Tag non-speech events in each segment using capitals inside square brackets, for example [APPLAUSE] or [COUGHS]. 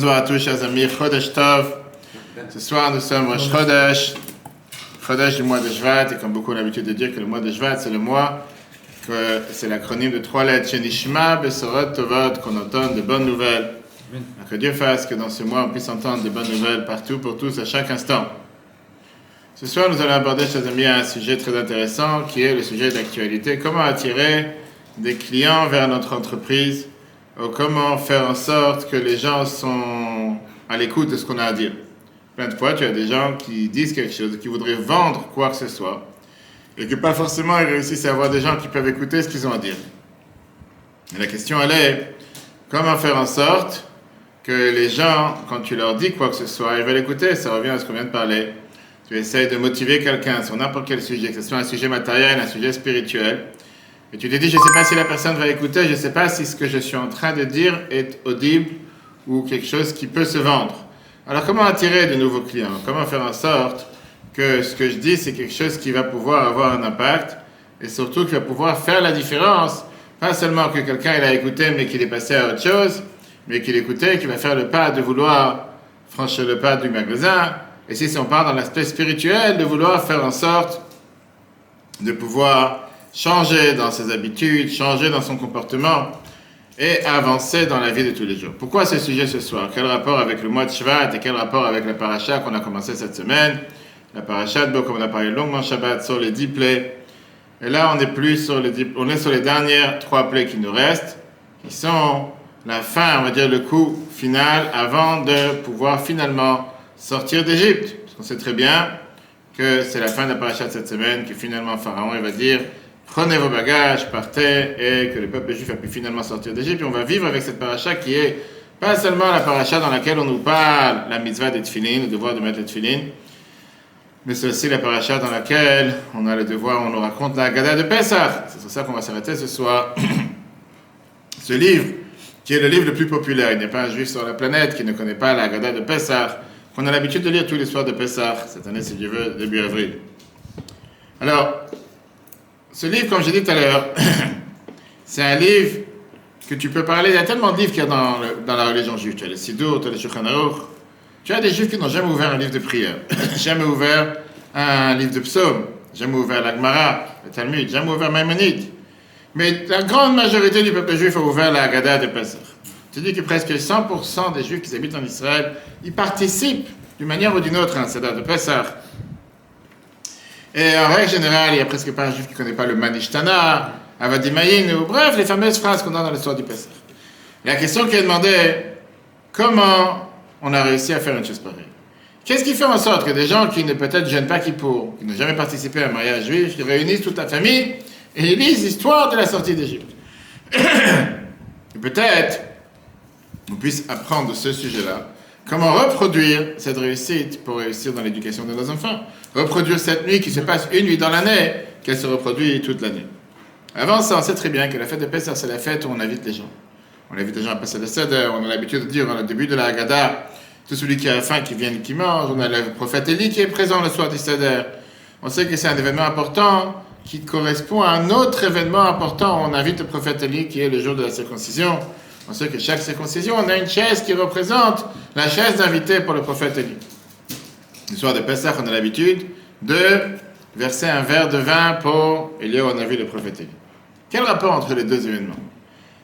Bonjour à tous, chers amis. Chodesh Tov. Ce soir, nous sommes Rosh Chodesh. Chodesh du mois de Shvat. Et comme beaucoup ont l'habitude de dire que le mois de Shvat, c'est le mois que c'est l'acronyme de trois lettres. Shenishma, Besorot, Tovot, qu'on entende de bonnes nouvelles. Que Dieu fasse que dans ce mois, on puisse entendre de bonnes nouvelles partout, pour tous, à chaque instant. Ce soir, nous allons aborder, chers amis, un sujet très intéressant qui est le sujet d'actualité. Comment attirer des clients vers notre entreprise? Comment faire en sorte que les gens sont à l'écoute de ce qu'on a à dire? Plein de fois, tu as des gens qui disent quelque chose, qui voudraient vendre quoi que ce soit, et que pas forcément ils réussissent à avoir des gens qui peuvent écouter ce qu'ils ont à dire. Et la question, elle est, comment faire en sorte que les gens, quand tu leur dis quoi que ce soit, ils veulent écouter, ça revient à ce qu'on vient de parler. Tu essayes de motiver quelqu'un sur n'importe quel sujet, que ce soit un sujet matériel, un sujet spirituel, et tu te dis, je ne sais pas si la personne va écouter, je ne sais pas si ce que je suis en train de dire est audible ou quelque chose qui peut se vendre. Alors comment attirer de nouveaux clients? Comment faire en sorte que ce que je dis, c'est quelque chose qui va pouvoir avoir un impact et surtout qui va pouvoir faire la différence? Pas seulement que quelqu'un il a écouté mais qu'il est passé à autre chose, mais qu'il écoutait, qu'il va faire le pas de vouloir franchir le pas du magasin. Et si on part dans l'aspect spirituel, de vouloir faire en sorte de pouvoir changer dans ses habitudes, changer dans son comportement et avancer dans la vie de tous les jours. Pourquoi ce sujet ce soir? Quel rapport avec le mois de Shabbat et quel rapport avec la paracha qu'on a commencé cette semaine? La paracha de comme on a parlé longuement Shabbat sur les dix plaies. Et là, on est plus sur les on est sur les dernières trois plaies qui nous restent, qui sont la fin, on va dire le coup final, avant de pouvoir finalement sortir d'Égypte. Parce qu'on sait très bien que c'est la fin de la paracha de cette semaine, que finalement Pharaon il va dire prenez vos bagages, partez, et que le peuple juif a pu finalement sortir d'Égypte. On va vivre avec cette paracha qui est pas seulement la paracha dans laquelle on nous parle la mitzvah des tefillin, le devoir de mettre les mais c'est aussi la paracha dans laquelle on a le devoir, on nous raconte la Gada de Pessah. C'est sur ça qu'on va s'arrêter ce soir. [COUGHS] ce livre, qui est le livre le plus populaire, il n'y a pas un juif sur la planète qui ne connaît pas la Gada de Pessah, qu'on a l'habitude de lire tous les soirs de Pessah, cette année, si Dieu veut, début avril. Alors, ce livre, comme j'ai dit tout à l'heure, [COUGHS] c'est un livre que tu peux parler. Il y a tellement de livres qu'il y a dans, la religion juive. Tu as les Sidour, tu as les Shulchan Tu as des juifs qui n'ont jamais ouvert un livre de prière, [COUGHS] jamais ouvert un livre de psaume, jamais ouvert la Gemara, le Talmud, jamais ouvert Maïmonide. Mais la grande majorité du peuple juif a ouvert la Haggadah de Pesach. Tu dis que presque 100% des juifs qui habitent en Israël, ils participent d'une manière ou d'une autre à un Seder de Pesach. Et en règle générale, il n'y a presque pas un juif qui ne connaît pas le Manishtana, Avadimayin, ou bref, les fameuses phrases qu'on a dans l'histoire du Pessah. La question qui est demandée, comment on a réussi à faire une chose pareille? Qu'est-ce qui fait en sorte que des gens qui ne peut-être gênent pas pour, qui n'ont jamais participé à un mariage juif, ils réunissent toute la famille et ils lisent l'histoire de la sortie d'Égypte? [COUGHS] Et peut-être on puisse apprendre de ce sujet-là comment reproduire cette réussite pour réussir dans l'éducation de nos enfants? Reproduire cette nuit qui se passe une nuit dans l'année, qu'elle se reproduit toute l'année. Avant ça, on sait très bien que la fête de Pessah, c'est la fête où on invite les gens. On invite les gens à passer le Seder, on a l'habitude de dire au début de la Haggadah, tout celui qui a faim, qui vient et qui mange. On a le prophète Élie qui est présent le soir du Seder. On sait que c'est un événement important qui correspond à un autre événement important. On invite le prophète Élie qui est le jour de la circoncision. On sait que chaque circoncision, on a une chaise qui représente la chaise d'invité pour le prophète Élie. Le soir de Pessah, on a l'habitude de verser un verre de vin pour Eliyahu, on a vu le prophète Quel rapport entre les deux événements?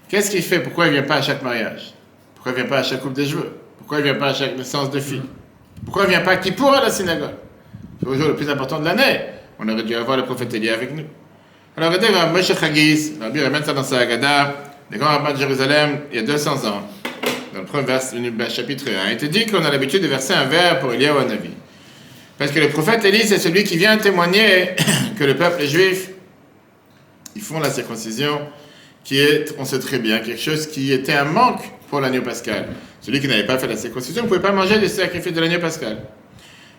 Qu'est-ce qu'il fait Pourquoi il ne vient pas à chaque mariage? Pourquoi il ne vient pas à chaque coupe des cheveux? Pourquoi il ne vient pas à chaque naissance de fille? Pourquoi il ne vient pas qui pourra à la synagogue? C'est le jour le plus important de l'année. On aurait dû avoir le prophète Élie avec nous. Alors regardez, Moshe Chagis, Rabbi ramène ça dans sa Haggadah, les grands rabbins de Jérusalem, il y a 200 ans, dans le premier vers, chapitre 1, il te dit qu'on a l'habitude de verser un verre pour Eliyahu Navi. Parce que le prophète Élie, c'est celui qui vient témoigner [COUGHS] que le peuple juif, ils font la circoncision, qui est, on sait très bien, quelque chose qui était un manque pour l'agneau pascal. Celui qui n'avait pas fait la circoncision ne pouvait pas manger le sacrifice de l'agneau pascal.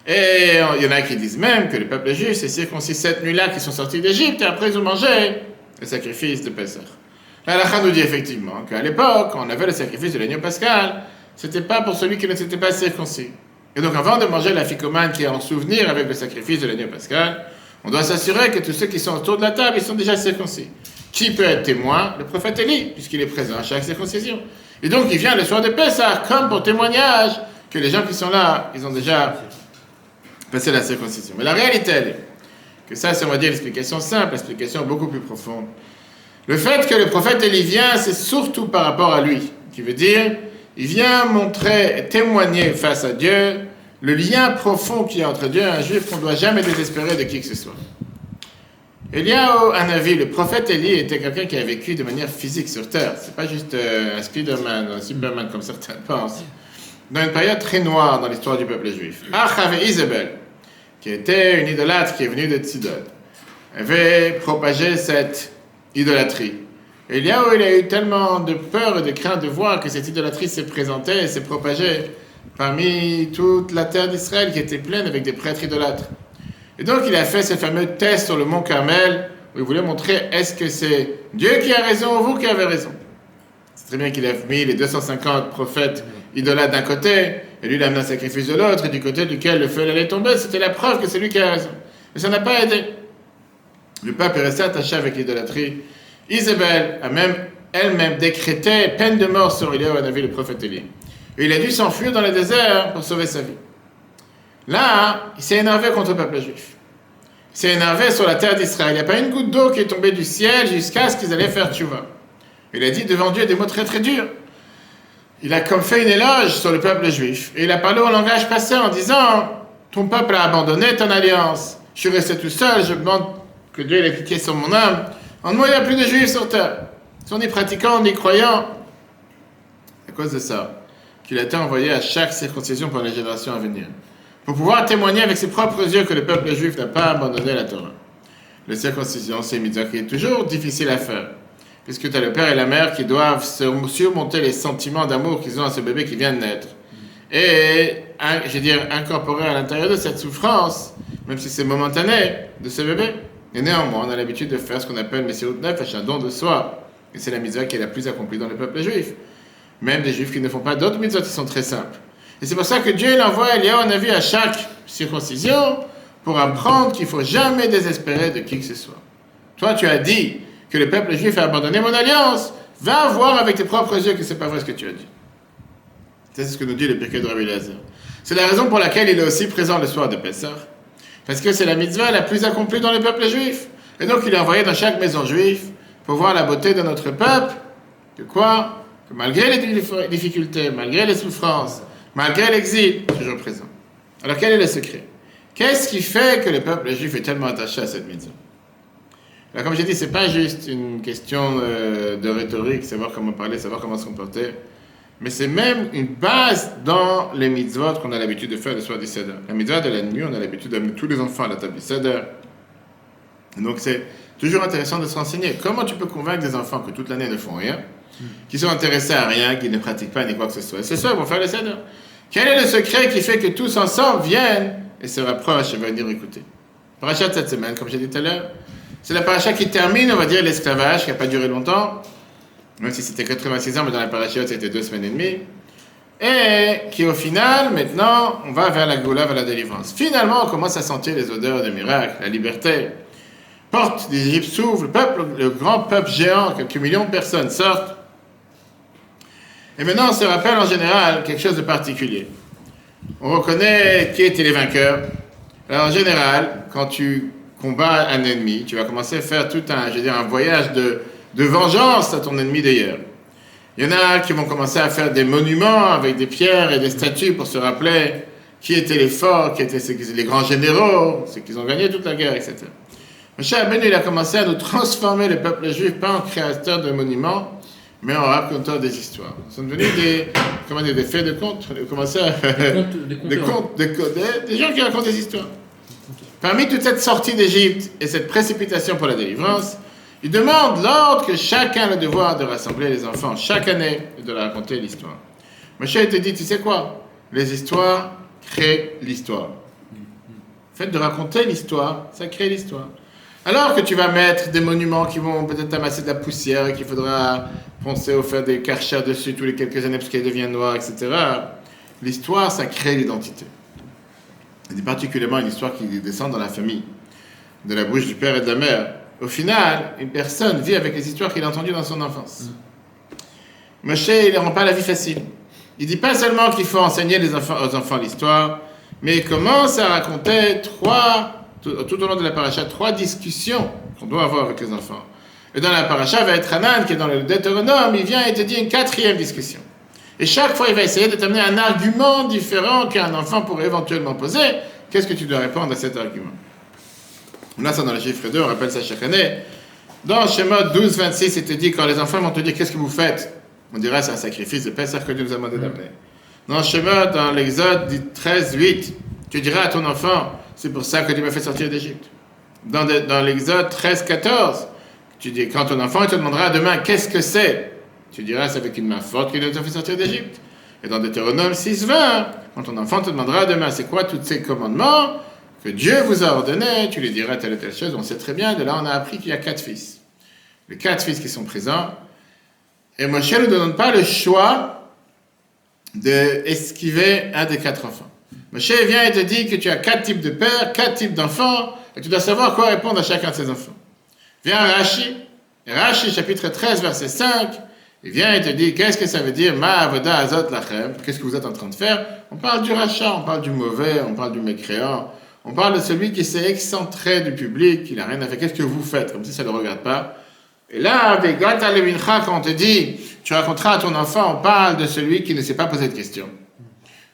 Et il y en a qui disent même que le peuple juif s'est circoncis cette nuit-là qui sont sortis d'Égypte et après ils ont mangé le sacrifice de Pessah. La nous dit effectivement qu'à l'époque, on avait le sacrifice de l'agneau pascal, c'était pas pour celui qui ne s'était pas circoncis. Et donc, avant de manger la ficomane qui est en souvenir avec le sacrifice de l'agneau pascal, on doit s'assurer que tous ceux qui sont autour de la table, ils sont déjà circoncis. Qui peut être témoin? Le prophète Élie, puisqu'il est présent à chaque circoncision. Et donc il vient le soir de Pessah, comme pour témoignage que les gens qui sont là, ils ont déjà passé la circoncision. Mais la réalité, elle est que ça, c'est, on va dire, l'explication simple, l'explication beaucoup plus profonde. Le fait que le prophète Élie vient, c'est surtout par rapport à lui, qui veut dire, il vient montrer, témoigner face à Dieu le lien profond qu'il y a entre Dieu et un juif qu'on ne doit jamais désespérer de qui que ce soit. Il y a un avis, le prophète Élie était quelqu'un qui a vécu de manière physique sur Terre. C'est pas juste euh, un Spider-Man, un Superman comme certains [LAUGHS] pensent. Dans une période très noire dans l'histoire du peuple juif. Achav et Isabelle, qui était une idolâtre qui est venue de Sidon, avait propagé cette idolâtrie. Et où il a eu tellement de peur et de crainte de voir que cette idolâtrie s'est présentée et s'est propagée parmi toute la terre d'Israël qui était pleine avec des prêtres idolâtres. Et donc il a fait ce fameux test sur le mont Carmel où il voulait montrer est-ce que c'est Dieu qui a raison ou vous qui avez raison? C'est très bien qu'il a mis les 250 prophètes idolâtres d'un côté et lui il a amené un sacrifice de l'autre et du côté duquel le feu allait tomber, c'était la preuve que c'est lui qui a raison. Mais ça n'a pas aidé. Le peuple est resté attaché avec l'idolâtrie. Isabelle a même elle-même décrété peine de mort sur Élie, on a vu le prophète Élie. Et il a dû s'enfuir dans le désert pour sauver sa vie. Là, il s'est énervé contre le peuple juif. Il s'est énervé sur la terre d'Israël. Il n'y a pas une goutte d'eau qui est tombée du ciel jusqu'à ce qu'ils allaient faire tchouva. Il a dit devant Dieu des mots très très durs. Il a comme fait une éloge sur le peuple juif. Et il a parlé au langage passé en disant Ton peuple a abandonné ton alliance. Je suis resté tout seul. Je demande que Dieu ait cliqué sur mon âme. En moi, il n'y a plus de juifs sur terre. Sont ni pratiquants, ni croyants. À cause de ça, qu'il a été envoyé à chaque circoncision pour les générations à venir pour pouvoir témoigner avec ses propres yeux que le peuple juif n'a pas abandonné la Torah. La circoncision, c'est une qui est toujours difficile à faire, puisque tu as le père et la mère qui doivent surmonter les sentiments d'amour qu'ils ont à ce bébé qui vient de naître. Et, je veux dire, incorporer à l'intérieur de cette souffrance, même si c'est momentané, de ce bébé. Et néanmoins, on a l'habitude de faire ce qu'on appelle Messirut Nefesh, un don de soi. Et c'est la mitzvah qui est la plus accomplie dans le peuple juif. Même des juifs qui ne font pas d'autres mitzvahs qui sont très simples. Et c'est pour ça que Dieu l'envoie Elia, on a vu, à chaque circoncision pour apprendre qu'il ne faut jamais désespérer de qui que ce soit. Toi, tu as dit que le peuple juif a abandonné mon alliance. Va voir avec tes propres yeux que ce n'est pas vrai ce que tu as dit. C'est ce que nous dit le Pirkei de Rabbi C'est la raison pour laquelle il est aussi présent le soir de Pessah. Parce que c'est la mitzvah la plus accomplie dans le peuple juif. Et donc il est envoyé dans chaque maison juive pour voir la beauté de notre peuple. De quoi? Que malgré les difficultés, malgré les souffrances, malgré l'exil, toujours présent. Alors quel est le secret? Qu'est-ce qui fait que le peuple juif est tellement attaché à cette mitzvah? Comme j'ai dit, ce n'est pas juste une question euh, de rhétorique, savoir comment parler, savoir comment se comporter, mais c'est même une base dans les mitzvot qu'on a l'habitude de faire le soir du Seder. La mitzvah de la nuit, on a l'habitude d'amener tous les enfants à la table du Seder. Donc c'est toujours intéressant de se renseigner. Comment tu peux convaincre des enfants que toute l'année ne font rien, qui sont intéressés à rien, qui ne pratiquent pas ni quoi que ce soit? C'est ça, ils vont faire le Seder. Quel est le secret qui fait que tous ensemble viennent et se rapprochent et venir écouter Paracha de cette semaine, comme j'ai dit tout à l'heure, c'est la paracha qui termine, on va dire, l'esclavage, qui n'a pas duré longtemps, même si c'était 86 ans, mais dans la paracha, c'était deux semaines et demie, et qui au final, maintenant, on va vers la goula, vers la délivrance. Finalement, on commence à sentir les odeurs des miracles, la liberté. Porte d'Égypte s'ouvre, le peuple, le grand peuple géant, quelques millions de personnes sortent, et maintenant, on se rappelle en général quelque chose de particulier. On reconnaît qui étaient les vainqueurs. Alors, en général, quand tu combats un ennemi, tu vas commencer à faire tout un, je veux un voyage de, de vengeance à ton ennemi d'ailleurs. Il y en a qui vont commencer à faire des monuments avec des pierres et des statues pour se rappeler qui étaient les forts, qui étaient les grands généraux, ceux qui ont gagné toute la guerre, etc. cher Ben, il a commencé à nous transformer le peuple juif, pas en créateur de monuments, mais en racontant des histoires. Ce sont devenus des, comment dire, des faits de contes, commencer à des, [LAUGHS] des, contes, des, des, gens qui racontent des histoires. Parmi toute cette sortie d'Égypte et cette précipitation pour la délivrance, il demande l'ordre que chacun a le devoir de rassembler les enfants chaque année et de leur raconter l'histoire. Moshe te dit, tu sais quoi? Les histoires créent l'histoire. Le fait de raconter l'histoire, ça crée l'histoire. Alors que tu vas mettre des monuments qui vont peut-être amasser de la poussière et qu'il faudra penser au faire des karchas dessus tous les quelques années parce qu'elles deviennent noires, etc. L'histoire, ça crée l'identité. Et particulièrement une histoire qui descend dans la famille, de la bouche du père et de la mère. Au final, une personne vit avec les histoires qu'il a entendues dans son enfance. Moshe, il ne rend pas la vie facile. Il dit pas seulement qu'il faut enseigner aux enfants l'histoire, mais il commence à raconter trois, tout, au long de la paracha, trois discussions qu'on doit avoir avec les enfants. Et dans la paracha, va être Hanan, qui est dans le Deutéronome, il vient et te dit une quatrième discussion. Et chaque fois, il va essayer de t'amener un argument différent qu'un enfant pourrait éventuellement poser. Qu'est-ce que tu dois répondre à cet argument? Là, ça dans le chiffre 2, on rappelle ça chaque année. Dans schéma 12, 26, il te dit, quand les enfants vont te dire qu'est-ce que vous faites, on dirait c'est un sacrifice de Pessah que Dieu nous a demandé d'amener. Dans schéma, dans l'Exode 13, 8, tu diras à ton enfant, c'est pour ça que Dieu m'a fait sortir d'Égypte. Dans, dans l'Exode 13, 14, tu dis, quand ton enfant te demandera demain qu'est-ce que c'est, tu diras c'est avec une main forte qu'il nous a fait sortir d'Égypte. Et dans Deutéronome 6, 20, quand ton enfant te demandera demain c'est quoi tous ces commandements, que Dieu vous a ordonné, tu lui diras telle ou telle chose. On sait très bien, de là on a appris qu'il y a quatre fils. Les quatre fils qui sont présents. Et Moshe ne donne pas le choix d'esquiver un des quatre enfants. Moshe vient et te dit que tu as quatre types de pères, quatre types d'enfants, et tu dois savoir quoi répondre à chacun de ces enfants. Viens Rashi, Rashi chapitre 13 verset 5, il vient et te dit qu'est-ce que ça veut dire Ma avoda azot lachem? Qu'est-ce que vous êtes en train de faire? On parle du rachat, on parle du mauvais, on parle du mécréant. On parle de celui qui s'est excentré du public, qui n'a rien à faire. Qu'est-ce que vous faites? Comme si ça ne le regarde pas. Et là, avec Gata quand on te dit, tu raconteras à ton enfant, on parle de celui qui ne s'est pas posé de questions.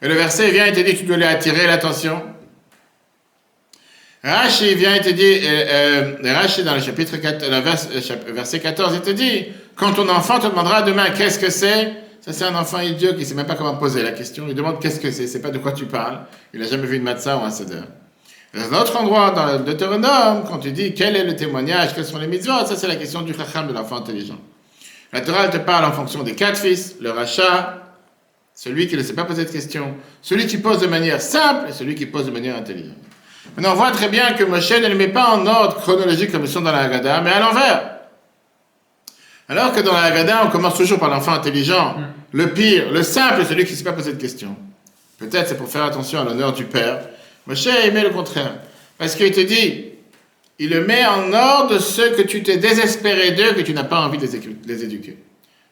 Et le verset vient et te dit, tu dois lui attirer l'attention. Rashi vient et te dit, euh, Rashi dans le chapitre 4, le verset 14, il te dit, quand ton enfant te demandera demain qu'est-ce que c'est, ça, c'est un enfant idiot qui ne sait même pas comment poser la question. Il demande qu'est-ce que c'est, c'est pas de quoi tu parles. Il n'a jamais vu une matzah ou un seder. Dans un autre endroit, dans le Deutéronome, quand tu dis quel est le témoignage, quelles sont les mitzvot, ça c'est la question du chacham de l'enfant intelligent. La Torah te parle en fonction des quatre fils, le rachat, celui qui ne sait pas poser de questions, celui qui pose de manière simple et celui qui pose de manière intelligente. Maintenant, on voit très bien que Moshe ne le met pas en ordre chronologique comme ils sont dans la Haggadah, mais à l'envers. Alors que dans la Haggadah, on commence toujours par l'enfant intelligent, mm. le pire, le simple, celui qui ne sait pas poser de questions. Peut-être c'est pour faire attention à l'honneur du père, Moshe met le contraire. Parce qu'il te dit, il le met en ordre ceux que tu t'es désespéré d'eux, que tu n'as pas envie de les éduquer.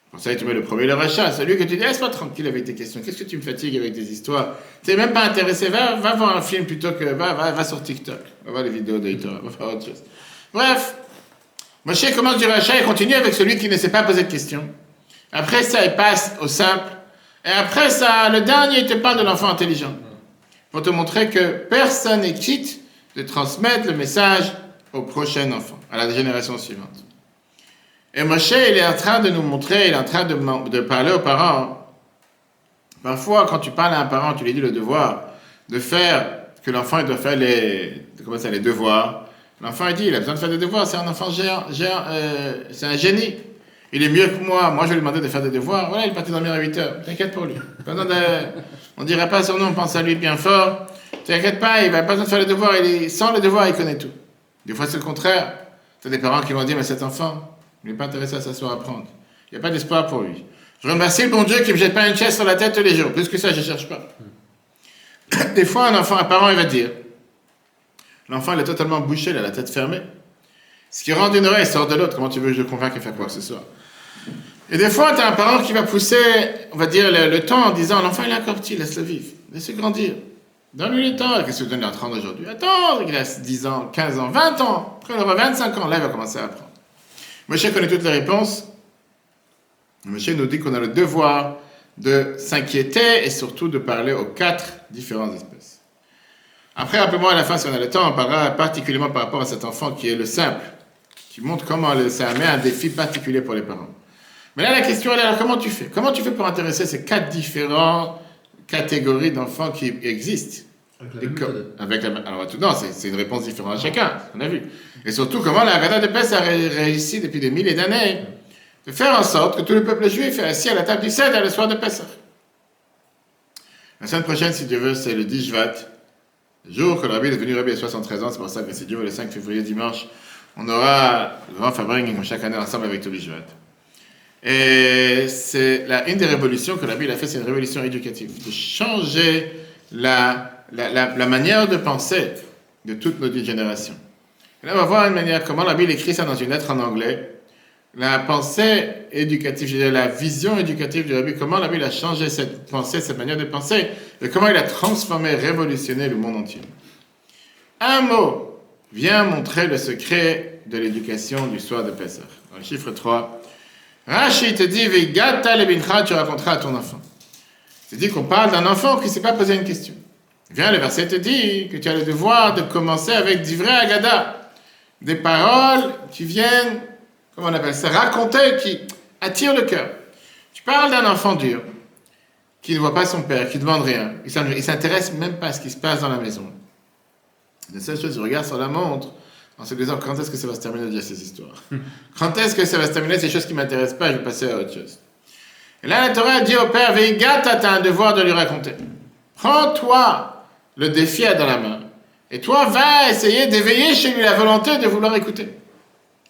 Pour ça, il te met le premier, le rachat. Celui que tu dis, laisse-moi tranquille avec tes questions. Qu'est-ce que tu me fatigues avec des histoires? Tu n'es même pas intéressé. Va, va voir un film plutôt que. Va, va, va sur TikTok. Va voir les vidéos de va faire autre chose. Bref. Moshe commence du rachat et continue avec celui qui ne s'est pas posé de questions. Après ça, il passe au simple. Et après ça, le dernier, il te parle de l'enfant intelligent pour te montrer que personne n'est quitte de transmettre le message au prochain enfant, à la génération suivante. Et Moshe, il est en train de nous montrer, il est en train de, parler aux parents. Parfois, quand tu parles à un parent, tu lui dis le devoir de faire, que l'enfant doit faire les, comment ça, les devoirs. L'enfant, il dit, il a besoin de faire des devoirs, c'est un enfant euh, c'est un génie. Il est mieux que moi. Moi, je lui demander de faire des devoirs. Voilà, il partait dormir à 8 heures. T'inquiète pour lui. On dirait pas son nom, on pense à lui bien fort. T'inquiète pas, il va pas besoin de faire les devoirs. Il Sans les devoirs, il connaît tout. Des fois, c'est le contraire. T'as des parents qui vont dire, mais cet enfant, il n'est pas intéressé à s'asseoir à apprendre. Il n'y a pas d'espoir pour lui. Je remercie le bon Dieu qui ne me jette pas une chaise sur la tête tous les jours. Plus que ça, je ne cherche pas. Des fois, un enfant, un parent, il va dire, l'enfant, il est totalement bouché, il a la tête fermée. Ce qui rentre d'une oreille sort de l'autre. Comment tu veux je le convainque et faire quoi que ce soit? Et des fois, tu as un parent qui va pousser, on va dire, le, temps en disant l'enfant, il est encore petit, laisse-le vivre, laisse-le grandir. Donne-lui le temps. Qu'est-ce que vous donnez à 30 aujourd'hui? Attends, il a 10 ans, 15 ans, 20 ans. Après, il aura 25 ans. Là, il va commencer à apprendre. Monsieur connaît toutes les réponses. Monsieur nous dit qu'on a le devoir de s'inquiéter et surtout de parler aux quatre différentes espèces. Après, rappelez-moi à la fin, si on a le temps, on parlera particulièrement par rapport à cet enfant qui est le simple qui montre comment ça met un défi particulier pour les parents. Mais là, la question est alors comment tu fais? Comment tu fais pour intéresser ces quatre différentes catégories d'enfants qui existent? Avec la, alors, non, c'est une réponse différente à chacun, on a vu. Et surtout, comment la Gada de Pes a réussi depuis des milliers d'années de faire en sorte que tout le peuple juif est assis à la table du Seder le soir de Pessah. La semaine prochaine, si Dieu veut, c'est le 10 Jvat, le jour que le rabbi est devenu rabbi à 73 ans, c'est pour ça que si Dieu veut, le 5 février, dimanche, on aura le grand fabrique comme chaque année ensemble avec tous les. Et c'est une des révolutions que la Bible a fait, c'est une révolution éducative, de changer la, la, manière de penser de toutes nos générations. Et là, on va voir une manière comment la Bible écrit ça dans une lettre en anglais. La pensée éducative, la vision éducative du Rabbi, comment la Bible a changé cette pensée, cette manière de penser, et comment il a transformé, révolutionné le monde entier. Un mot vient montrer le secret de l'éducation du soir de Pessah. Dans le chiffre 3, Rashi te dit, Vigata le tu raconteras à ton enfant. C'est dit qu'on parle d'un enfant qui ne s'est pas posé une question. Viens, le verset te dit que tu as le devoir de commencer avec vrais agada, des paroles qui viennent, comment on appelle ça, raconter, qui attirent le cœur. Tu parles d'un enfant dur, qui ne voit pas son père, qui ne demande rien, il s'intéresse même pas à ce qui se passe dans la maison. La seule chose, il regarde sur la montre en se disant quand est-ce que ça va se terminer de ces histoires? Quand est-ce que ça va se terminer? Ces choses qui ne m'intéressent pas, je vais passer à autre chose. Et là, la Torah dit au père, Veigata, tu as un devoir de lui raconter. Prends-toi le défi dans la main. Et toi, va essayer d'éveiller chez lui la volonté de vouloir écouter.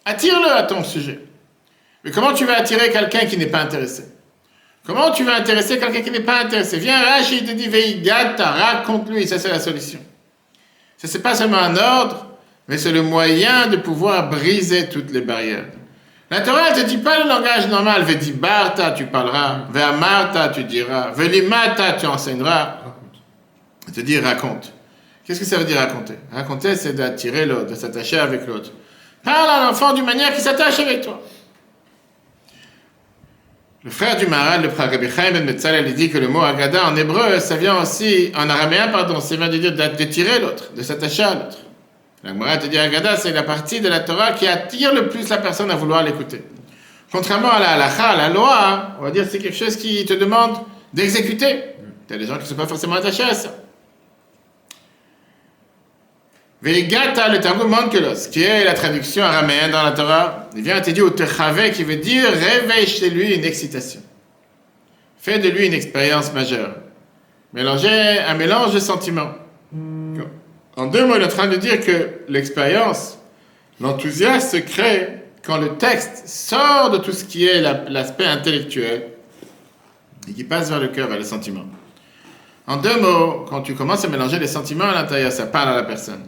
Attire-le à ton sujet. Mais comment tu vas attirer quelqu'un qui n'est pas intéressé? Comment tu vas intéresser quelqu'un qui n'est pas intéressé? Viens, Rachid te dit, Veigata, raconte-lui, ça c'est la solution. Ce n'est pas seulement un ordre, mais c'est le moyen de pouvoir briser toutes les barrières. La Torah ne te dit pas le langage normal. Vedi Barta, tu parleras. Vers Marta, tu diras. Velimata, tu enseigneras. Elle te dit raconte. Qu'est-ce que ça veut dire raconter? Raconter, c'est d'attirer l'autre, de s'attacher avec l'autre. Parle à l'enfant d'une manière qui s'attache avec toi. Le frère du Maral, le frère Rabbi Chaim Ben Metzalel, il dit que le mot Agada en hébreu, ça vient aussi, en araméen, pardon, ça vient de dire d'attirer l'autre, de s'attacher à l'autre. La Gemara te dit Agada, c'est la partie de la Torah qui attire le plus la personne à vouloir l'écouter. Contrairement à la halakha, à la loi, on va dire c'est quelque chose qui te demande d'exécuter. Il y a des gens qui ne sont pas forcément attachés à ça. Veigata, le Targum Mankelos, qui est la traduction araméenne dans la Torah, il vient te dire au Techave, qui veut dire réveille chez lui une excitation. Fais de lui une expérience majeure. Mélanger un mélange de sentiments. En deux mots, il est en train de dire que l'expérience, l'enthousiasme se crée quand le texte sort de tout ce qui est l'aspect intellectuel et qui passe vers le cœur, vers les sentiments. En deux mots, quand tu commences à mélanger les sentiments à l'intérieur, ça parle à la personne.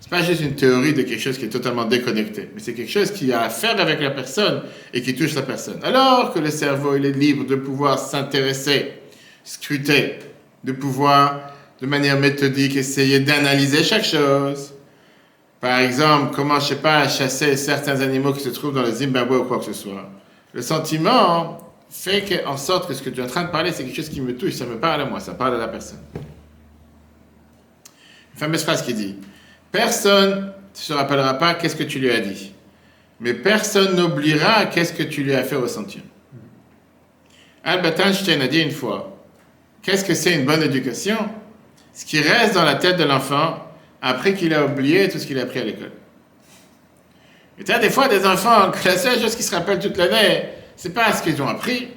C'est pas juste une théorie de quelque chose qui est totalement déconnecté, mais c'est quelque chose qui a à faire avec la personne et qui touche la personne. Alors que le cerveau, il est libre de pouvoir s'intéresser, scruter, de pouvoir de manière méthodique, essayer d'analyser chaque chose. Par exemple, comment, je sais pas, chasser certains animaux qui se trouvent dans le Zimbabwe ou quoi que ce soit. Le sentiment fait en sorte que ce que tu es en train de parler, c'est quelque chose qui me touche, ça me parle à moi, ça parle à la personne. Une fameuse phrase qui dit Personne ne se rappellera pas qu'est-ce que tu lui as dit, mais personne n'oubliera qu'est-ce que tu lui as fait ressentir. Albert Einstein a dit une fois Qu'est-ce que c'est une bonne éducation? Ce qui reste dans la tête de l'enfant après qu'il a oublié tout ce qu'il a appris à l'école. Et tu as des fois des enfants la seule chose qu'ils se rappellent toute l'année, c'est pas ce qu'ils ont appris,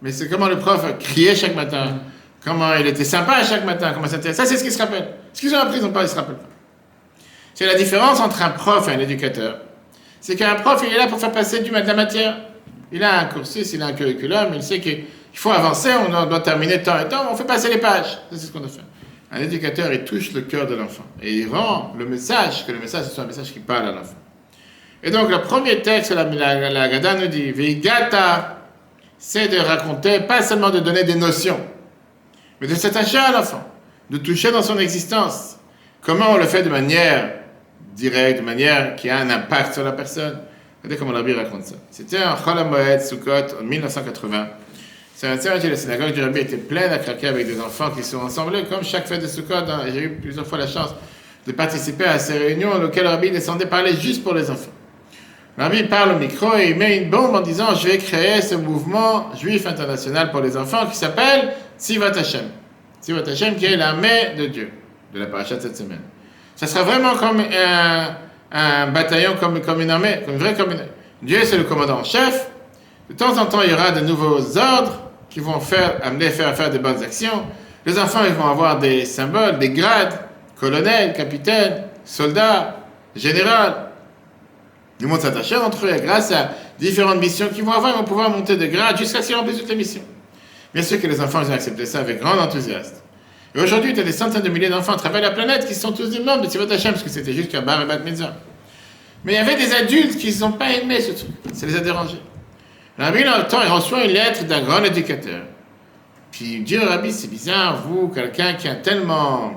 mais c'est comment le prof crié chaque matin, comment il était sympa chaque matin, comment ça Ça, c'est ce qu'ils se rappellent. Ce qu'ils ont appris, ils n'ont pas, ils se rappellent pas. C'est la différence entre un prof et un éducateur. C'est qu'un prof, il est là pour faire passer du, de la matière. Il a un cursus, il a un curriculum, il sait qu'il faut avancer, on doit terminer temps et temps, on fait passer les pages. C'est ce qu'on a fait. Un éducateur, il touche le cœur de l'enfant. Et il rend le message, que le message, soit un message qui parle à l'enfant. Et donc, le premier texte, la, la, la Gada nous dit, Vigata, c'est de raconter, pas seulement de donner des notions, mais de s'attacher à l'enfant, de toucher dans son existence. Comment on le fait de manière directe, de manière qui a un impact sur la personne. Regardez comment la Bible raconte ça. C'était un Cholamoed Sukkot en 1980. C'est un la synagogue du Rabbi était pleine à craquer avec des enfants qui sont ensemblés, comme chaque fête de Sukkot. Hein. J'ai eu plusieurs fois la chance de participer à ces réunions auxquelles le Rabbi descendait parler juste pour les enfants. Le Rabbi parle au micro et il met une bombe en disant Je vais créer ce mouvement juif international pour les enfants qui s'appelle Tzivat Hashem. Tzivat Hashem qui est l'armée de Dieu, de la paracha de cette semaine. Ça sera vraiment comme un, bataillon, comme, comme une armée, comme une vraie communauté. Dieu, c'est le commandant en chef. De temps en temps, il y aura de nouveaux ordres qui vont amener faire, faire des bonnes actions. Les enfants, ils vont avoir des symboles, des grades, colonel, capitaine, soldat, général. Ils vont s'attacher entre eux grâce à différentes missions qu'ils vont avoir, ils vont pouvoir monter de grade jusqu'à ce qu'ils remplissent toutes les missions. Bien sûr que les enfants, ils ont accepté ça avec grand enthousiasme. Et aujourd'hui, tu as des centaines de milliers d'enfants à travers la planète qui sont tous des membres de Tivot Hashem, parce que c'était juste qu'un bar et bat mitzvah. Mais il y avait des adultes qui n'ont pas aimé ce truc. Ça les a dérangés. Rabbi, dans le temps, il reçoit une lettre d'un grand éducateur. Puis il dit rabbi, c'est bizarre, vous, quelqu'un qui a tellement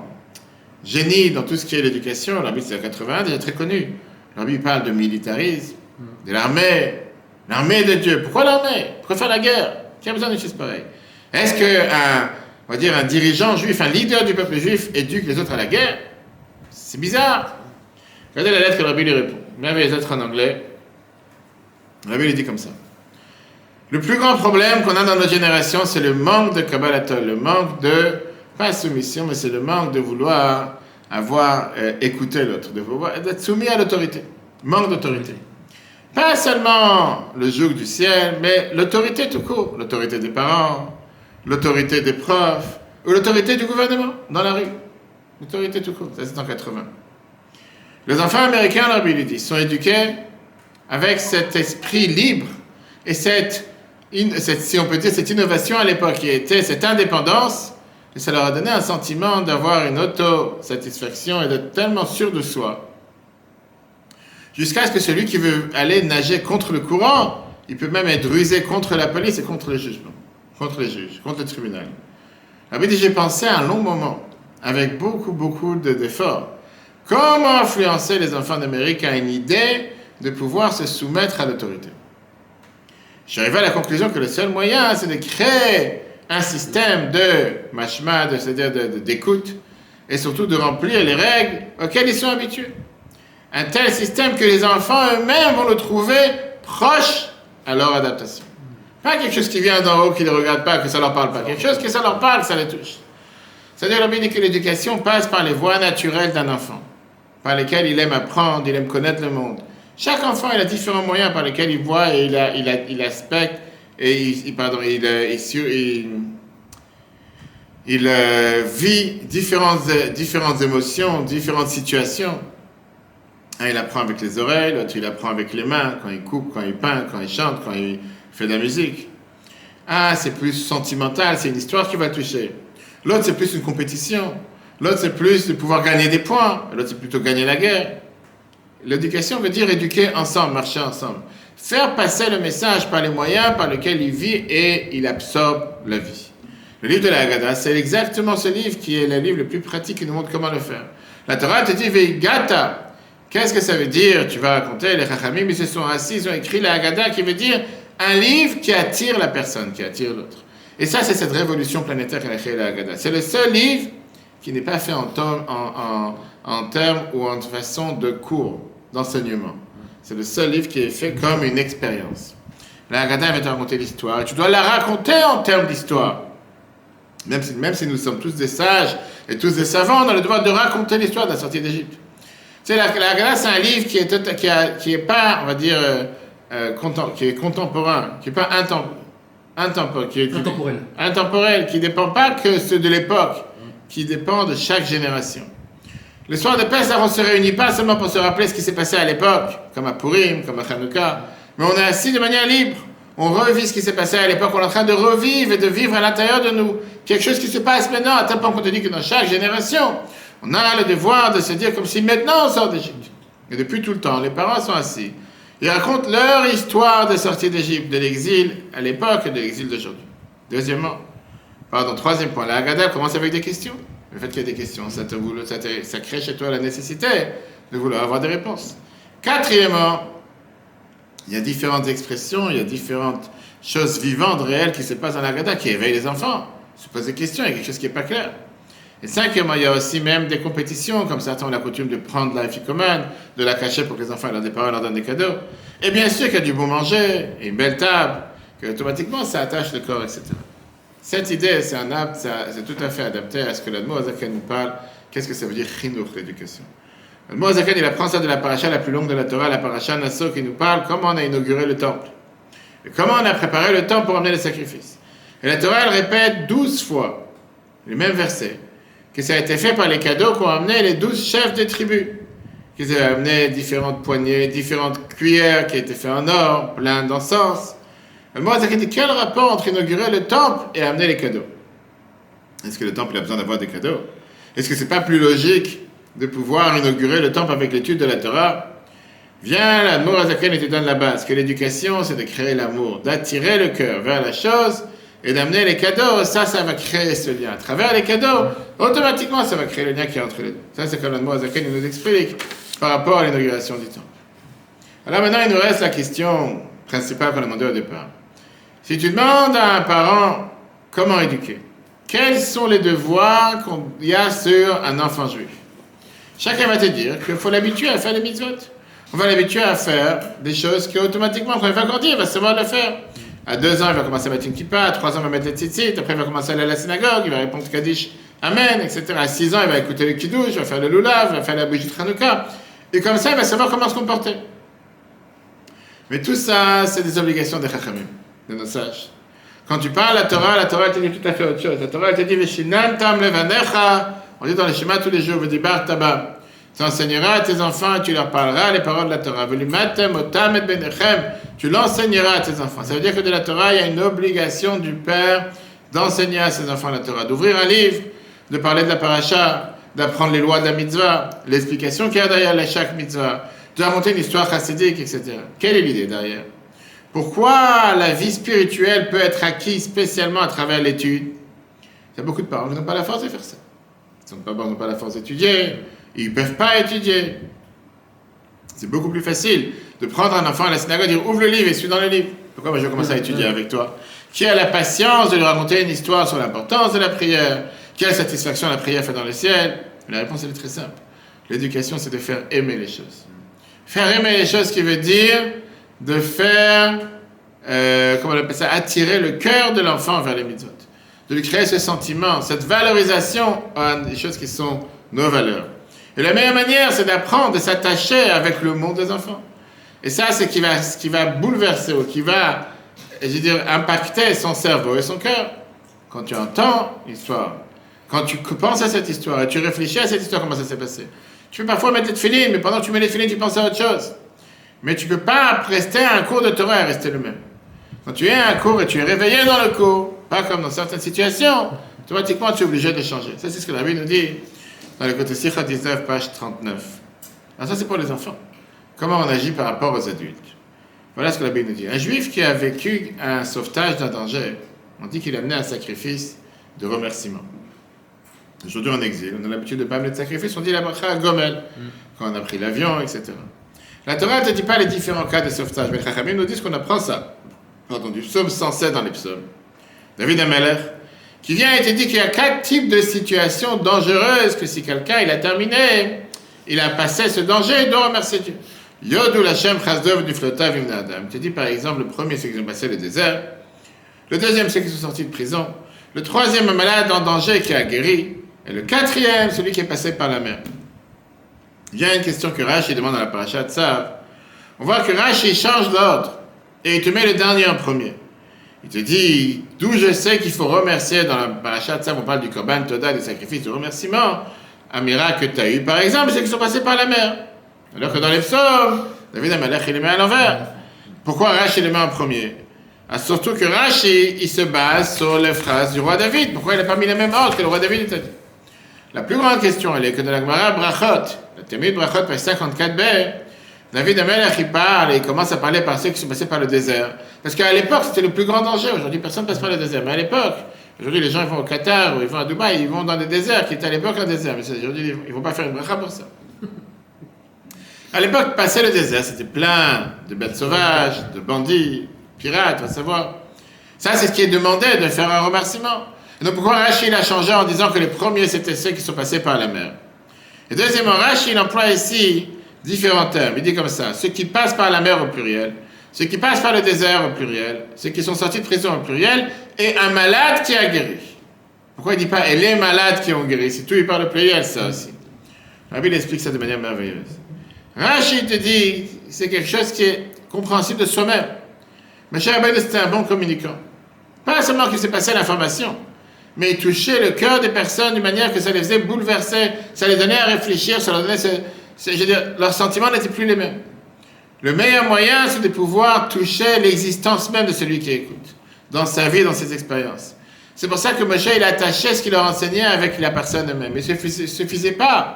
génie dans tout ce qui est l'éducation, rabbi c'est 80, déjà très connu. Rabbi parle de militarisme, de l'armée, l'armée de Dieu. Pourquoi l'armée? Pourquoi faire la guerre? Qui a besoin d'une chose pareille Est-ce qu'un, un dirigeant juif, un leader du peuple juif éduque les autres à la guerre? C'est bizarre. Regardez la lettre que le rabbi lui répond. Même avec les lettres en anglais. Rabbi lui dit comme ça. Le plus grand problème qu'on a dans notre génération, c'est le manque de Kabbalatol, le manque de, pas soumission, mais c'est le manque de vouloir avoir euh, écouté l'autre, de vouloir d'être soumis à l'autorité. Manque d'autorité. Pas seulement le joug du ciel, mais l'autorité tout court. L'autorité des parents, l'autorité des profs, ou l'autorité du gouvernement dans la rue. L'autorité tout court, ça c'est en 80. Les enfants américains, Bible dit, sont éduqués avec cet esprit libre et cette si on peut dire, cette innovation à l'époque qui était cette indépendance, et ça leur a donné un sentiment d'avoir une auto-satisfaction et d'être tellement sûr de soi. Jusqu'à ce que celui qui veut aller nager contre le courant, il peut même être rusé contre la police et contre le jugement, contre les juges, contre le tribunal. Alors, j'ai pensé un long moment, avec beaucoup, beaucoup d'efforts, comment influencer les enfants d'Amérique à une idée de pouvoir se soumettre à l'autorité? J'arrive à la conclusion que le seul moyen, c'est de créer un système de mashma, c'est-à-dire d'écoute, et surtout de remplir les règles auxquelles ils sont habitués. Un tel système que les enfants eux-mêmes vont le trouver proche à leur adaptation. Pas quelque chose qui vient d'en haut, qui ne regarde pas, que ça leur parle pas. Quelque chose que ça leur parle, ça les touche. C'est-à-dire, dit que l'éducation passe par les voies naturelles d'un enfant, par lesquelles il aime apprendre, il aime connaître le monde. Chaque enfant a différents moyens par lesquels il voit et il, a, aspecte et il, pardon, il, euh, il, euh, vit différentes, différentes émotions, différentes situations. Un, il apprend avec les oreilles, l'autre, il apprend avec les mains, quand il coupe, quand il peint, quand il chante, quand il fait de la musique. Un, c'est plus sentimental, c'est une histoire qui va toucher. L'autre, c'est plus une compétition. L'autre, c'est plus de pouvoir gagner des points. L'autre, c'est plutôt gagner la guerre. L'éducation veut dire éduquer ensemble, marcher ensemble. Faire passer le message par les moyens par lesquels il vit et il absorbe la vie. Le livre de la Haggadah, c'est exactement ce livre qui est le livre le plus pratique qui nous montre comment le faire. La Torah te dit Veigata. Qu'est-ce que ça veut dire? Tu vas raconter, les Chachamim, ils se sont assis, ils ont écrit la Haggadah qui veut dire un livre qui attire la personne, qui attire l'autre. Et ça, c'est cette révolution planétaire qu'a créé la Haggadah. C'est le seul livre qui n'est pas fait en termes ou en façon de cours d'enseignement. C'est le seul livre qui est fait comme une expérience. La Haggadah va te raconter l'histoire et tu dois la raconter en termes d'histoire. Même si, même si nous sommes tous des sages et tous des savants, on a le devoir de raconter l'histoire de la sortie d'Égypte. Tu la, la c'est un livre qui est, qui, a, qui est pas, on va dire, euh, euh qui est contemporain, qui n'est pas intemporel, qui est intemporel. intemporel, qui ne dépend pas que ceux de l'époque, qui dépend de chaque génération. Le soir de Pessah, on se réunit pas seulement pour se rappeler ce qui s'est passé à l'époque, comme à Purim, comme à Hanouka, mais on est assis de manière libre. On revit ce qui s'est passé à l'époque, on est en train de revivre et de vivre à l'intérieur de nous quelque chose qui se passe maintenant, à tel point qu'on te dit que dans chaque génération, on a le devoir de se dire comme si maintenant on sort d'Égypte. Et depuis tout le temps, les parents sont assis. Ils racontent leur histoire de sortie d'Égypte, de l'exil à l'époque et de l'exil d'aujourd'hui. Deuxièmement, pardon, troisième point, la Haggadah commence avec des questions. Le fait qu'il y ait des questions, ça, crée chez toi la nécessité de vouloir avoir des réponses. Quatrièmement, il y a différentes expressions, il y a différentes choses vivantes, réelles qui se passent dans la Gada, qui éveillent les enfants, se posent des questions, il y a quelque chose qui n'est pas clair. Et cinquièmement, il y a aussi même des compétitions, comme certains ont la coutume de prendre la commune, de la cacher pour que les enfants leur des parents leur donnent des cadeaux. Et bien sûr qu'il y a du bon manger, une belle table, que automatiquement ça attache le corps, etc. Cette idée, c'est tout à fait adapté à ce que l'Admo Azaken nous parle. Qu'est-ce que ça veut dire chinuch, l'éducation? L'Admo Azaken, il apprend ça de la paracha la plus longue de la Torah, la paracha Nassau, qui nous parle comment on a inauguré le temple. Et comment on a préparé le temple pour amener les sacrifices. Et la Torah, elle répète douze fois le même verset, que ça a été fait par les cadeaux qu'ont amené les douze chefs de tribus. Qu'ils avaient amené différentes poignées, différentes cuillères qui étaient faites en or, plein d'encens. Mot dit quel rapport entre inaugurer le temple et amener les cadeaux? Est-ce que le temple a besoin d'avoir des cadeaux? Est-ce que c'est pas plus logique de pouvoir inaugurer le temple avec l'étude de la Torah? Viens, l'amour Azaken te donne la base, que l'éducation, c'est de créer l'amour, d'attirer le cœur vers la chose et d'amener les cadeaux. Ça, ça va créer ce lien. À travers les cadeaux, automatiquement, ça va créer le lien qui est entre les deux. Ça, c'est comme l'amour Azaken nous explique par rapport à l'inauguration du temple. Alors maintenant, il nous reste la question principale qu'on a demandé au départ. Si tu demandes à un parent comment éduquer, quels sont les devoirs qu'il y a sur un enfant juif Chacun va te dire qu'il faut l'habituer à faire les mitzvot on va l'habituer à faire des choses qui automatiquement, quand il va grandir, il va savoir le faire. À deux ans, il va commencer à mettre une kippa, à trois ans, il va mettre les tzitzit, après, il va commencer à aller à la synagogue, il va répondre Kaddish, Amen, etc. À six ans, il va écouter le kiddush, il va faire le lulav, il va faire la bougie de Hanouka. Et comme ça, il va savoir comment se comporter. Mais tout ça, c'est des obligations des chachamim, de nos sages. Quand tu parles la Torah, la Torah te dit tout à fait autre chose. La Torah te dit, tam levanecha, on dit dans les schémas tous les jours. Tu enseigneras à tes enfants tu leur parleras les paroles de la Torah. Tu l'enseigneras à tes enfants. Ça veut dire que de la Torah, il y a une obligation du père d'enseigner à ses enfants la Torah, d'ouvrir un livre, de parler de la paracha, d'apprendre les lois de la mitzvah, l'explication qu'il y a derrière chaque mitzvah, de raconter une histoire chassidique, etc. Quelle est l'idée derrière? Pourquoi la vie spirituelle peut être acquise spécialement à travers l'étude? Il y a beaucoup de parents qui n'ont pas la force de faire ça. Ils n'ont pas la force d'étudier, ils ne peuvent pas étudier. C'est beaucoup plus facile de prendre un enfant à la synagogue et dire ouvre le livre et suis dans le livre. Pourquoi moi je vais commencer à étudier avec toi? Qui a la patience de lui raconter une histoire sur l'importance de la prière? Quelle satisfaction la prière fait dans le ciel? La réponse elle est très simple. L'éducation c'est de faire aimer les choses. Faire aimer les choses qui veut dire de faire, euh, comment on appelle ça, attirer le cœur de l'enfant vers les mitzvot. De lui créer ce sentiment, cette valorisation des choses qui sont nos valeurs. Et la meilleure manière, c'est d'apprendre, de s'attacher avec le monde des enfants. Et ça, c'est qui va, ce qui va bouleverser ou qui va, je veux impacter son cerveau et son cœur. Quand tu entends l'histoire, quand tu penses à cette histoire et tu réfléchis à cette histoire, comment ça s'est passé. Tu peux parfois mettre des filines, mais pendant que tu mets les filines, tu penses à autre chose. Mais tu ne peux pas rester à un cours de Torah et rester le même. Quand tu es à un cours et tu es réveillé dans le cours, pas comme dans certaines situations, automatiquement tu es obligé de changer. Ça, c'est ce que la Bible nous dit dans le côté Sikha 19, page 39. Alors ça, c'est pour les enfants. Comment on agit par rapport aux adultes Voilà ce que la Bible nous dit. Un juif qui a vécu un sauvetage d'un danger, on dit qu'il a mené un sacrifice de remerciement. Aujourd'hui en exil, on a l'habitude de ne pas amener de sacrifice, on dit la bracha à Gomel, quand on a pris l'avion, etc. La Torah ne te dit pas les différents cas de sauvetage, mais Chachamim nous dit qu'on apprend ça. Pardon, du psaume 107 dans les psaumes. David Ameler, qui vient et te dit qu'il y a quatre types de situations dangereuses, que si quelqu'un il a terminé, il a passé ce danger, il doit remercier Dieu. Yodou Lachem Chasdov du Flotav Adam. Tu dis par exemple, le premier c'est qu'ils ont passé le désert, le deuxième c'est qu'ils sont sortis de prison, le troisième un malade en danger qui a guéri, et le quatrième celui qui est passé par la mer. A une question que Rashi demande dans la paracha Tzav. On voit que Rashi change l'ordre et il te met le dernier en premier. Il te dit, d'où je sais qu'il faut remercier dans la paracha ça, on parle du Korban Toda, des sacrifices de remerciement. Un miracle que tu as eu, par exemple, c'est qu'ils sont passés par la mer. Alors que dans les psaumes, David Amalek, il les met à l'envers. Pourquoi Rashi les met en premier? Ah, Surtout que Rashi, il se base sur les phrases du roi David. Pourquoi il n'a pas mis les mêmes ordres que le roi David t'a dit? La plus grande question, elle est que dans la Gemara Brachot, la Témide Brachot, page 54b, David Amelech, il parle et il commence à parler par ceux qui sont passés par le désert. Parce qu'à l'époque, c'était le plus grand danger. Aujourd'hui, personne ne passe par le désert. Mais à l'époque, aujourd'hui, les gens ils vont au Qatar ou ils vont à Dubaï, ils vont dans des déserts qui étaient à l'époque un désert. Mais aujourd'hui, ils ne vont pas faire une bracha pour ça. À l'époque, passer le désert, c'était plein de bêtes sauvages, de bandits, pirates, va savoir. Ça, c'est ce qui est demandé, de faire un remerciement. Donc pourquoi Rachid a changé en disant que les premiers, c'était ceux qui sont passés par la mer Et deuxièmement, Rachid emploie ici différents termes. Il dit comme ça, ceux qui passent par la mer au pluriel, ceux qui passent par le désert au pluriel, ceux qui sont sortis de prison au pluriel, et un malade qui a guéri. Pourquoi il ne dit pas et les malades qui ont guéri? C'est tout, il parle au pluriel, ça aussi. Rabbi explique ça de manière merveilleuse. Rachid te dit, c'est quelque chose qui est compréhensible de soi-même. Mais cher Rabbi, c'était un bon communicant. Pas seulement qu'il s'est passé l'information, mais touchait le cœur des personnes d'une manière que ça les faisait bouleverser, ça les donnait à réfléchir, ça leur donnait je veux dire, leurs sentiments n'étaient plus les mêmes. Le meilleur moyen, c'est de pouvoir toucher l'existence même de celui qui écoute, dans sa vie, dans ses expériences. C'est pour ça que Moshe, il attachait ce qu'il leur enseignait avec la personne même. Il ne suffisait pas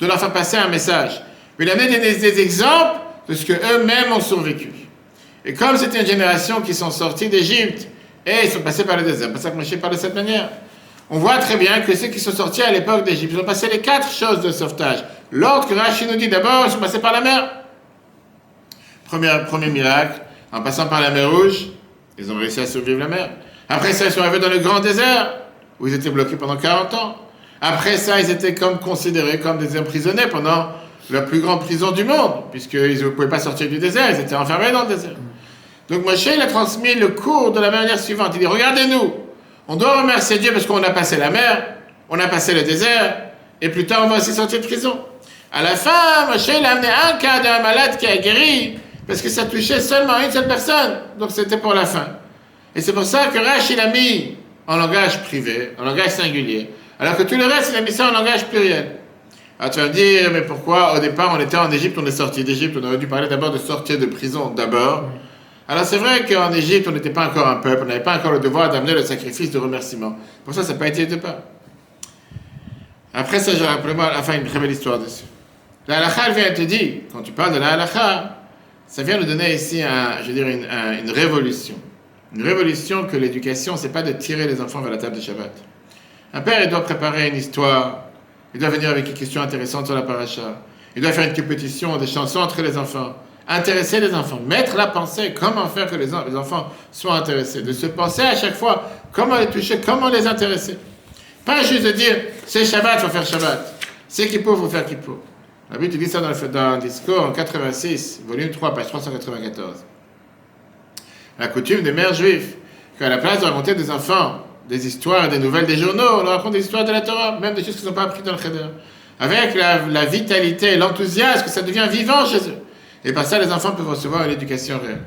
de leur faire passer un message. Mais il amenait des, des, exemples de ce que eux-mêmes ont survécu. Et comme c'était une génération qui sont sortis d'Égypte et ils sont passés par le désert, ça que Moshe parle de cette manière. On voit très bien que ceux qui sont sortis à l'époque d'Égypte, ils ont passé les quatre choses de sauvetage. L'ordre que Rachid nous dit d'abord, ils sont passés par la mer. Premier, premier miracle, en passant par la mer Rouge, ils ont réussi à survivre la mer. Après ça, ils sont arrivés dans le grand désert, où ils étaient bloqués pendant 40 ans. Après ça, ils étaient comme considérés comme des emprisonnés pendant la plus grande prison du monde, puisqu'ils ne pouvaient pas sortir du désert, ils étaient enfermés dans le désert. Donc Moshe, il a transmis le cours de la manière suivante. Il dit, regardez-nous, on doit remercier Dieu parce qu'on a passé la mer, on a passé le désert, et plus tard on va aussi sortir de prison. À la fin, Moshe, il a amené un cas d'un malade qui a guéri, parce que ça touchait seulement une seule personne. Donc c'était pour la fin. Et c'est pour ça que Rach, il a mis en langage privé, en langage singulier, alors que tout le reste, il a mis ça en langage pluriel. Alors tu vas me dire, mais pourquoi au départ on était en Égypte, on est sorti d'Égypte, on aurait dû parler d'abord de sortir de prison d'abord. Alors c'est vrai qu'en Égypte, on n'était pas encore un peuple, on n'avait pas encore le devoir d'amener le sacrifice de remerciement. Pour ça, ça n'a pas été de pas. Après ça, je rappelle-moi enfin une très belle histoire dessus. La halakha, elle vient te dire, quand tu parles de la halakha, ça vient nous donner ici, je veux dire, une, révolution. Une révolution que l'éducation, c'est pas de tirer les enfants vers la table de Shabbat. Un père, il doit préparer une histoire, il doit venir avec une question intéressante sur la paracha, il doit faire une compétition, des chansons entre les enfants, intéresser les enfants, mettre la pensée, comment faire que les, enfants soient intéressés, de se penser à chaque fois comment les toucher, comment les intéresser. Pas juste de dire, c'est Shabbat, il faut faire Shabbat. C'est Kippour, faut faire Kippour. La Bible dit ça dans dans le discours en 86, volume 3, page 394 la coutume des mères juives, qu'à la place de raconter des enfants des histoires, des nouvelles des journaux, on leur raconte des histoires de la Torah, même des choses qu'ils n'ont pas apprises dans le Cheder. Avec la, vitalité, l'enthousiasme, ça devient vivant chez eux. Et par ça, les enfants peuvent recevoir une éducation réelle.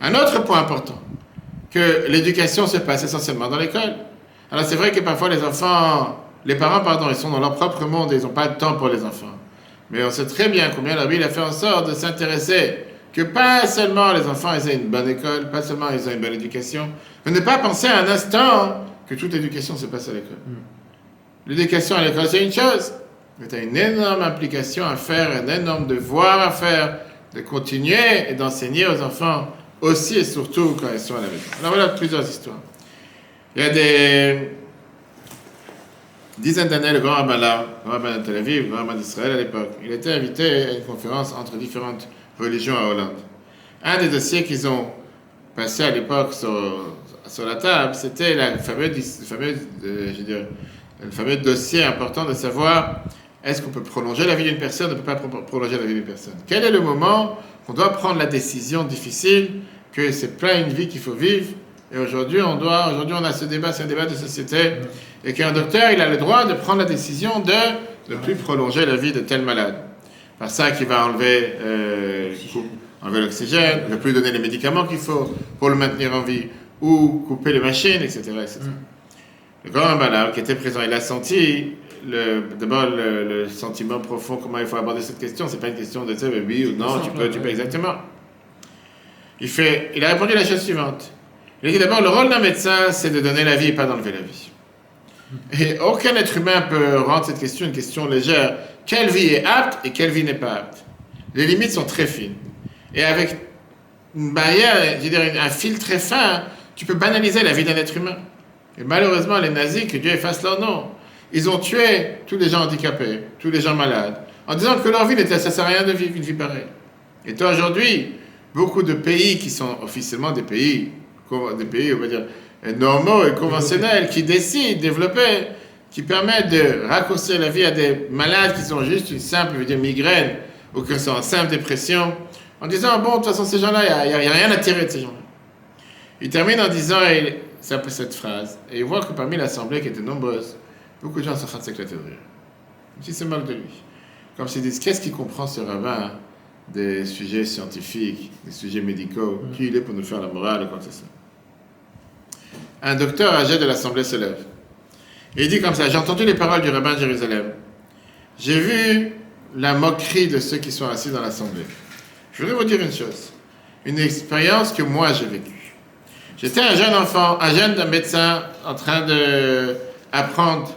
Un autre point important, que l'éducation se passe essentiellement dans l'école. Alors c'est vrai que parfois les enfants, les parents, pardon, ils sont dans leur propre monde et ils n'ont pas de temps pour les enfants. Mais on sait très bien combien la Bible a fait en sorte de s'intéresser que pas seulement les enfants aient une bonne école, pas seulement ils ont une bonne éducation, mais ne pas penser un instant que toute éducation se passe à l'école. Hmm. L'éducation à l'école, c'est une chose, tu as une énorme implication à faire, un énorme devoir à faire, de continuer et d'enseigner aux enfants aussi et surtout quand ils sont à la maison. Alors voilà plusieurs histoires. Il y a des dizaines d'années, le grand rabbin là, le rabbin de Tel Aviv, le rabbin d'Israël à l'époque, il était invité à une conférence entre différentes religion à Hollande. Un des dossiers qu'ils ont passé à l'époque sur, la table, c'était euh, le fameux dossier important de savoir est-ce qu'on peut prolonger la vie d'une personne, on ne peut pas prolonger la vie d'une personne. Quel est le moment qu'on doit prendre la décision difficile que c'est plein une vie qu'il faut vivre et aujourd'hui on doit, aujourd'hui on a ce débat, c'est un débat de société et qu'un docteur il a le droit de prendre la décision de ne plus prolonger la vie de tel malade par ça qui va enlever, euh, enlever l'oxygène, ne plus donner les médicaments qu'il faut pour le maintenir en vie, ou couper les machines, etc. etc. Mm. Le grand malade qui était présent, il a senti d'abord le, sentiment profond, comment il faut aborder cette question. C'est pas une question de dire oui ou non, tu peux, tu peux exactement. Il, fait, il a répondu à la chose suivante. Il a dit d'abord, le rôle d'un médecin, c'est de donner la vie et pas d'enlever la vie. Et aucun être humain peut rendre cette question une question légère. Quelle vie est apte et quelle vie n'est pas apte? Les limites sont très fines. Et avec une barrière, je veux dire, un fil très fin, tu peux banaliser la vie d'un être humain. Et malheureusement, les nazis, que Dieu efface leur nom, ils ont tué tous les gens handicapés, tous les gens malades, en disant que leur vie n'était, ça sert à rien de vivre une vie pareille. Et toi, aujourd'hui, beaucoup de pays qui sont officiellement des pays, des pays, on va dire, normaux et conventionnels qui décident de développer, qui permettent de raccourcir la vie à des malades qui sont juste une simple migraine ou qui sont en simple dépression, en disant bon, de toute façon, ces gens-là, il n'y a, rien à tirer de ces gens-là. Il termine en disant cette phrase, et il voit que parmi l'assemblée qui était nombreuse, beaucoup de gens sont en train de s'éclater de rire. Si se moquent de lui. Comme s'ils disent qu'est-ce qu'il comprend ce rabbin des sujets scientifiques, des sujets médicaux, qui il est pour nous faire la morale ou quoi que ce soit un docteur âgé de l'Assemblée se lève. Et il dit comme ça, j'ai entendu les paroles du rabbin de Jérusalem. J'ai vu la moquerie de ceux qui sont assis dans l'Assemblée. Je voudrais vous dire une chose, une expérience que moi j'ai vécue. J'étais un jeune enfant, un jeune médecin en train d'apprendre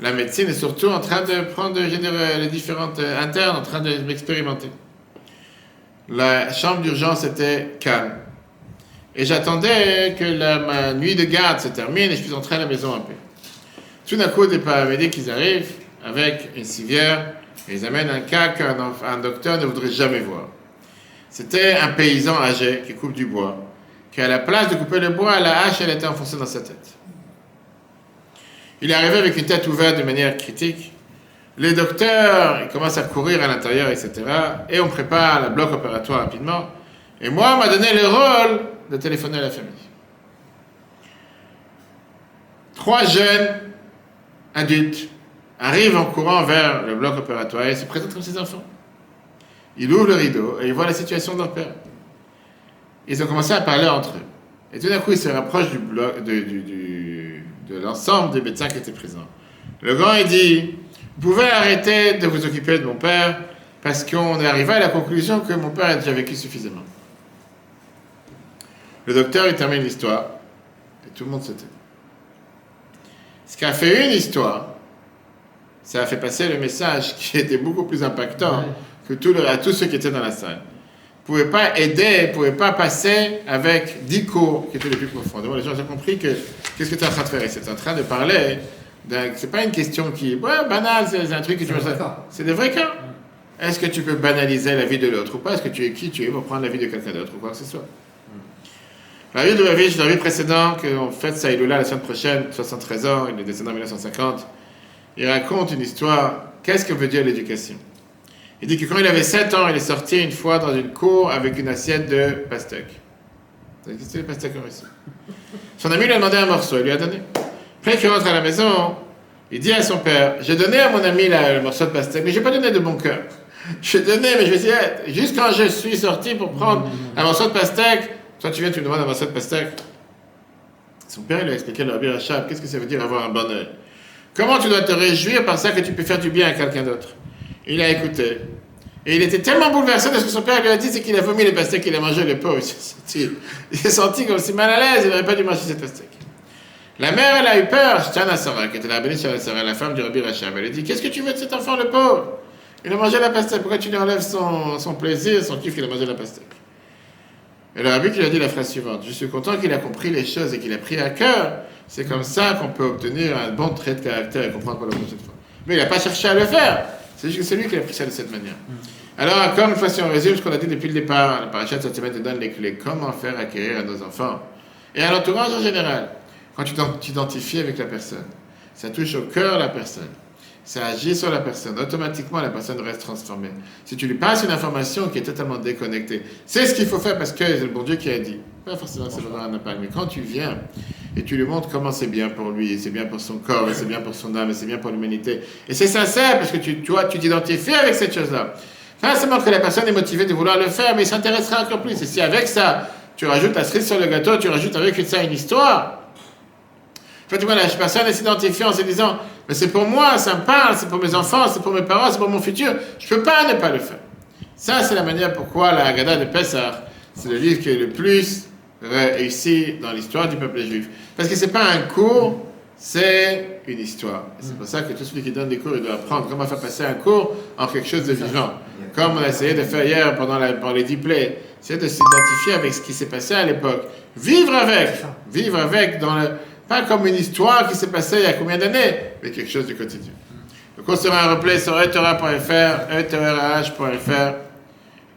la médecine et surtout en train de prendre les différentes internes, en train de m'expérimenter. La chambre d'urgence était calme. Et j'attendais que ma nuit de garde se termine et je puisse entrer à la maison un peu. Tout d'un coup, des paramédics, arrivent avec une civière et ils amènent un cas qu'un un docteur ne voudrait jamais voir. C'était un paysan âgé qui coupe du bois, qui à la place de couper le bois, la hache, elle était enfoncée dans sa tête. Il est arrivé avec une tête ouverte de manière critique. Les docteurs, ils commencent à courir à l'intérieur, etc. Et on prépare le bloc opératoire rapidement. Et moi, on m'a donné le rôle de téléphoner à la famille. Trois jeunes adultes arrivent en courant vers le bloc opératoire et se présentent comme ses enfants. Ils ouvrent le rideau et ils voient la situation de leur père. Ils ont commencé à parler entre eux. Et tout d'un coup, ils se rapprochent du bloc, de l'ensemble des médecins qui étaient présents. Le grand, il dit, vous pouvez arrêter de vous occuper de mon père parce qu'on est arrivé à la conclusion que mon père a déjà vécu suffisamment. Le docteur, il termine l'histoire et tout le monde se tait. Ce qui a fait une histoire, ça a fait passer le message qui était beaucoup plus impactant que tout le, à tous ceux qui étaient dans la salle. Ne pouvez pas aider, ne pouvez pas passer avec dix cours qui étaient les plus profonds. les gens ont compris que qu'est-ce que tu es en train de faire? C'est en train de parler. C'est pas une question qui est ouais, banale, c'est un truc que tu veux. C'est des vrais cas. Est-ce que tu peux banaliser la vie de l'autre ou pas? Est-ce que tu es qui tu es pour prendre la vie de quelqu'un d'autre ou quoi que ce soit? La vie de la vie, la vie précédente, en fait, Saïloula la semaine prochaine, 73 ans, il est décédé en 1950. Il raconte une histoire. Qu'est-ce que veut dire l'éducation? Il dit que quand il avait 7 ans, il est sorti une fois dans une cour avec une assiette de pastèque. Vous savez ce les pastèques en Russie Son ami lui a demandé un morceau, il lui a donné. Après qu'il rentre à la maison, il dit à son père J'ai donné à mon ami le morceau de pastèque, mais je n'ai pas donné de bon cœur. J'ai donné, mais je vais dire, juste quand je suis sorti pour prendre un morceau de pastèque, toi tu viens, tu me demandes un morceau de pastèque. Son père lui a expliqué le Rabbi Rachab, qu'est-ce que ça veut dire avoir un bonheur Comment tu dois te réjouir par ça que tu peux faire du bien à quelqu'un d'autre? Il a écouté. Et il était tellement bouleversé de ce que son père lui a dit, c'est qu'il a vomi les pastèques qu'il a mangé, le pauvre. Il s'est senti, comme si mal à l'aise, il n'aurait pas dû manger cette pastèque. La mère, elle a eu peur, Shana Sarah, qui était la bénie Sarah, la femme du Rabbi Rachab. Elle a dit Qu'est-ce que tu veux de cet enfant, le pauvre? Il a mangé la pastèque. Pourquoi tu lui enlèves son, plaisir, son kiff qu'il a mangé la pastèque? Et le Rabbi qui lui a dit la phrase suivante Je suis content qu'il a compris les choses et qu'il a pris à cœur c'est comme ça qu'on peut obtenir un bon trait de caractère et comprendre pas la prochaine fois. Mais il n'a pas cherché à le faire. C'est lui qui a pris ça de cette manière. Alors, encore une fois, si on résume ce qu'on a dit depuis le départ, la paracha de cette semaine te donne les clés. Comment faire acquérir à nos enfants et à l'entourage en général. Quand tu t'identifies avec la personne, ça touche au cœur de la personne ça agit sur la personne. Automatiquement, la personne reste transformée. Si tu lui passes une information qui est totalement déconnectée, c'est ce qu'il faut faire parce que c'est le bon Dieu qui a dit. Pas forcément ça va un impact, mais quand tu viens et tu lui montres comment c'est bien pour lui, c'est bien pour son corps, c'est bien pour son âme, c'est bien pour l'humanité, et c'est sincère parce que tu, toi, tu t'identifies avec cette chose-là. Pas seulement que la personne est motivée de vouloir le faire, mais il s'intéressera encore plus. Et si avec ça, tu rajoutes la cerise sur le gâteau, tu rajoutes avec ça une histoire, fait, la personne s'identifie en se disant, mais c'est pour moi, ça me parle, c'est pour mes enfants, c'est pour mes parents, c'est pour mon futur. Je ne peux pas ne pas le faire. Ça, c'est la manière pourquoi la Haggadah de Pessah, c'est le livre qui est le plus réussi dans l'histoire du peuple juif. Parce que ce n'est pas un cours, c'est une histoire. C'est pour ça que tout celui qui donne des cours, il doit apprendre comment faire passer un cours en quelque chose de vivant. Comme on a essayé de faire hier pendant, la, pendant les diplés, c'est de s'identifier avec ce qui s'est passé à l'époque. Vivre avec, vivre avec dans le pas comme une histoire qui s'est passée il y a combien d'années, mais quelque chose du quotidien. Le cours sera un replay sur etora.fr, etorah.fr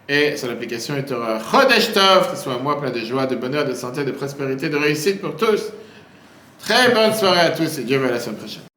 et sur l'application Etora. Chodesh Tov, que ce soit un mois plein de joie, de bonheur, de santé, de prospérité, de réussite pour tous. Très bonne soirée à tous et Dieu veut la semaine prochaine.